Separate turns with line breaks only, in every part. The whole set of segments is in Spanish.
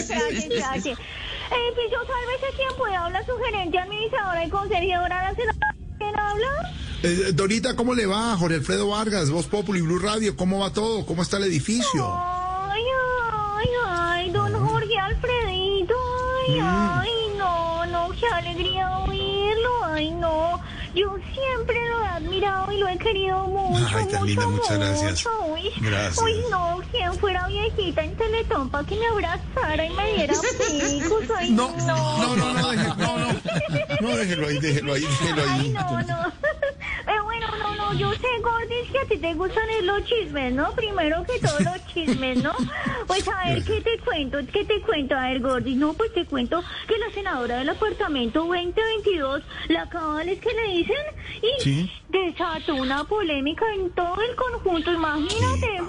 espérate. Eh, piso, sálvese quien pueda. Habla su gerente, administradora y consejera nacional. ¿Quién habla?
Eh, Dorita, ¿cómo le va? Jorge Alfredo Vargas, Voz Populi, Blue Radio, ¿cómo va todo? ¿Cómo está el edificio?
Ay, ay, ay, don Jorge Alfredito. Ay,
Mm.
ay, no, no, qué alegría oírlo. Ay, no. Yo siempre lo he admirado y lo he querido mucho,
Ay, tan
mucho,
linda, muchas gracias.
mucho. Uy,
Gracias.
Uy, no, quien fuera viejita en Teletón para que me abrazara y me diera picos. Ay,
No,
no.
no, no, no, deje- no, no, no, déjelo ahí, déjelo ahí, déjelo
Ay,
ahí.
no, no. No, no, yo sé, Gordis, que a ti te gustan es los chismes, ¿no? Primero que todos los chismes, ¿no? Pues a ver, ¿qué te cuento? ¿Qué te cuento? A ver, Gordis, no, pues te cuento que la senadora del apartamento 2022, la cabales que le dicen, y
Sí.
desató una polémica en todo el conjunto, imagínate,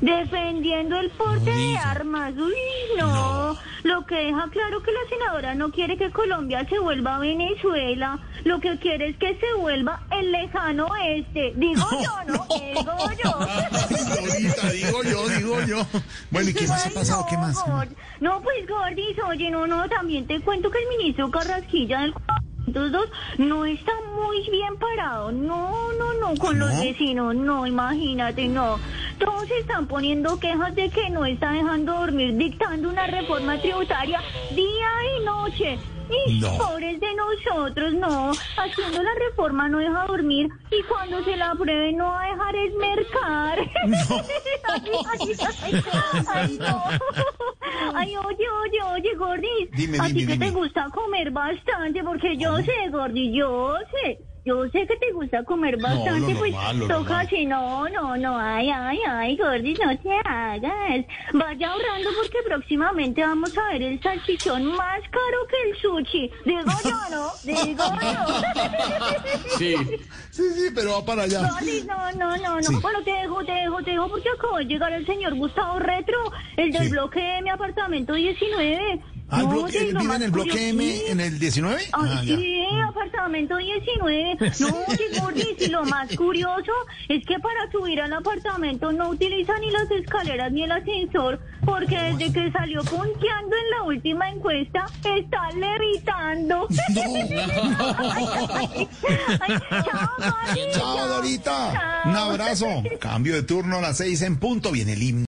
defendiendo el porte de armas. Uy, no. Lo que deja claro que la senadora no quiere que Colombia se vuelva Venezuela, lo que quiere es que se vuelva el lejano oeste. Digo yo, ¿no? Digo yo.
Digo yo, digo yo. Bueno, ¿y qué más ha pasado?
no,
¿Qué más?
Gord- No, pues Gordis, oye, no, no, también te cuento que el ministro Carrasquilla del 402 no está muy bien parado. No, no, no, con los
¿No?
vecinos, no, imagínate, no. Todos están poniendo quejas de que no está dejando dormir, dictando una reforma tributaria día y noche. Y
No.
pobres de nosotros, no. Haciendo la reforma no deja dormir y cuando se la apruebe no va a dejar es mercar. ay, ay, ay, ay, no. Ay, oye, oye, oye, Gordis.
Dime,
a ti que te gusta comer bastante, porque yo sé, Gordis, yo sé. Yo sé que te gusta comer bastante,
lo
pues
normal,
toca así, no, no, no, ay, ay, ay, Gordis, no te hagas. Vaya ahorrando porque próximamente vamos a ver el salchichón más caro que el sushi. Digo yo, ¿no? Digo yo.
Sí, sí, sí, pero va para allá.
Gordis, no, no, no, no.
Sí.
Bueno, te dejo, te dejo, te dejo porque acabo de llegar el señor Gustavo Retro, el del
Sí.
bloque de mi apartamento 19.
Ah,
No,
bloque,
oye,
¿él
lo
vive en el bloque
curioso-
M,
sí.
en el 19?
Ay,
Ah, ya.
sí, apartamento 19. No, oye, Gordis, y lo más curioso es que para subir al apartamento no utiliza ni las escaleras ni el ascensor, porque desde que salió punteando en la última encuesta, está levitando. Ay, chao, Gordis,
Chao, Dorita. Un abrazo. Cambio de turno a las seis en punto. Viene el himno.